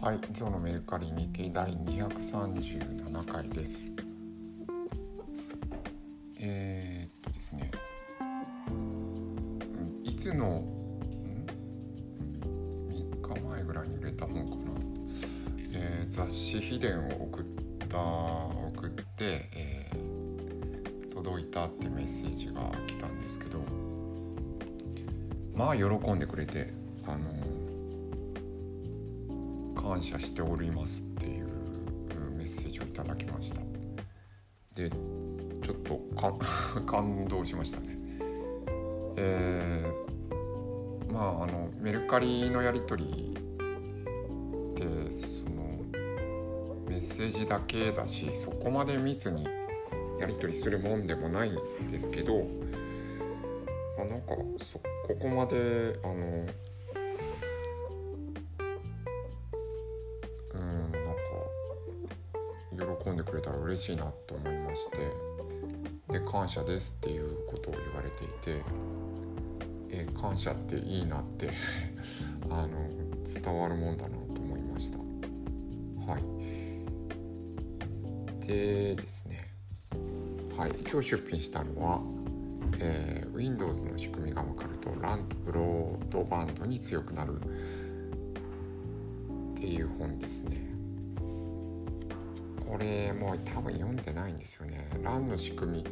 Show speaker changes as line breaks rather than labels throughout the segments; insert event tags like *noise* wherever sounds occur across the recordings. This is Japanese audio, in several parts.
はい、今日のメルカリ日経第237回です。えー、っとですね、いつの、?3 日前ぐらいに売れた本かな。えー雑誌秘伝を送った、送って、えー届いたってメッセージが来たんですけど、まあ喜んでくれて、あの感謝しておりますっていうメッセージをいただきました。でちょっと *laughs* 感動しましたね。えーまああのメルカリのやり取りでそのメッセージだけだしそこまで密にやり取りするもんでもないんですけどあなんかそここまであの喜んでくれたら嬉しいなと思いましてで感謝ですっていうことを言われていてえ感謝っていいなって *laughs* あの伝わるもんだなと思いました。はい。でですね。はい。今日出品したのはえー Windows の仕組みが分かると LAN とブロードバンドに強くなるっていう本ですね。これもう多分読んでないんですよね。LAN の仕組み。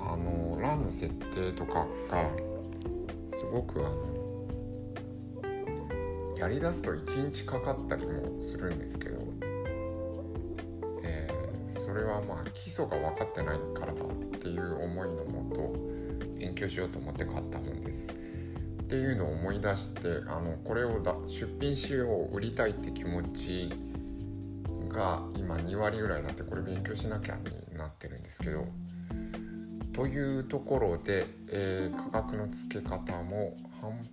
あの LAN の設定とかがすごくあのやりだすと1日かかったりもするんですけど、えーそれはまあ基礎が分かってないからだっていう思いのもと勉強しようと思って買った本です。っていうのを思い出してあのこれをだ出品しよう売りたいって気持ちが今2割ぐらいになってこれ勉強しなきゃになってるんですけどというところで、えー価格の付け方も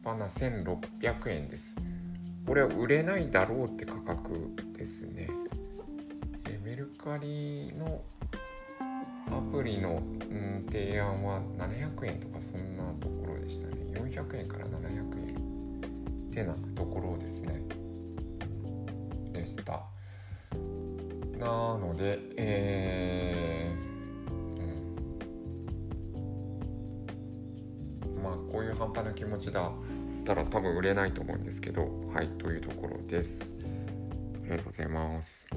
半端な1600円です。これは売れないだろうって価格ですね、えメルカリのアプリの、うん、提案は700円とかそんなところでしたね。400円から700円ってなところですね。でした。なのでえーうん。まあこういう半端な気持ちだったら多分売れないと思うんですけどはいというところです。ありがとうございます。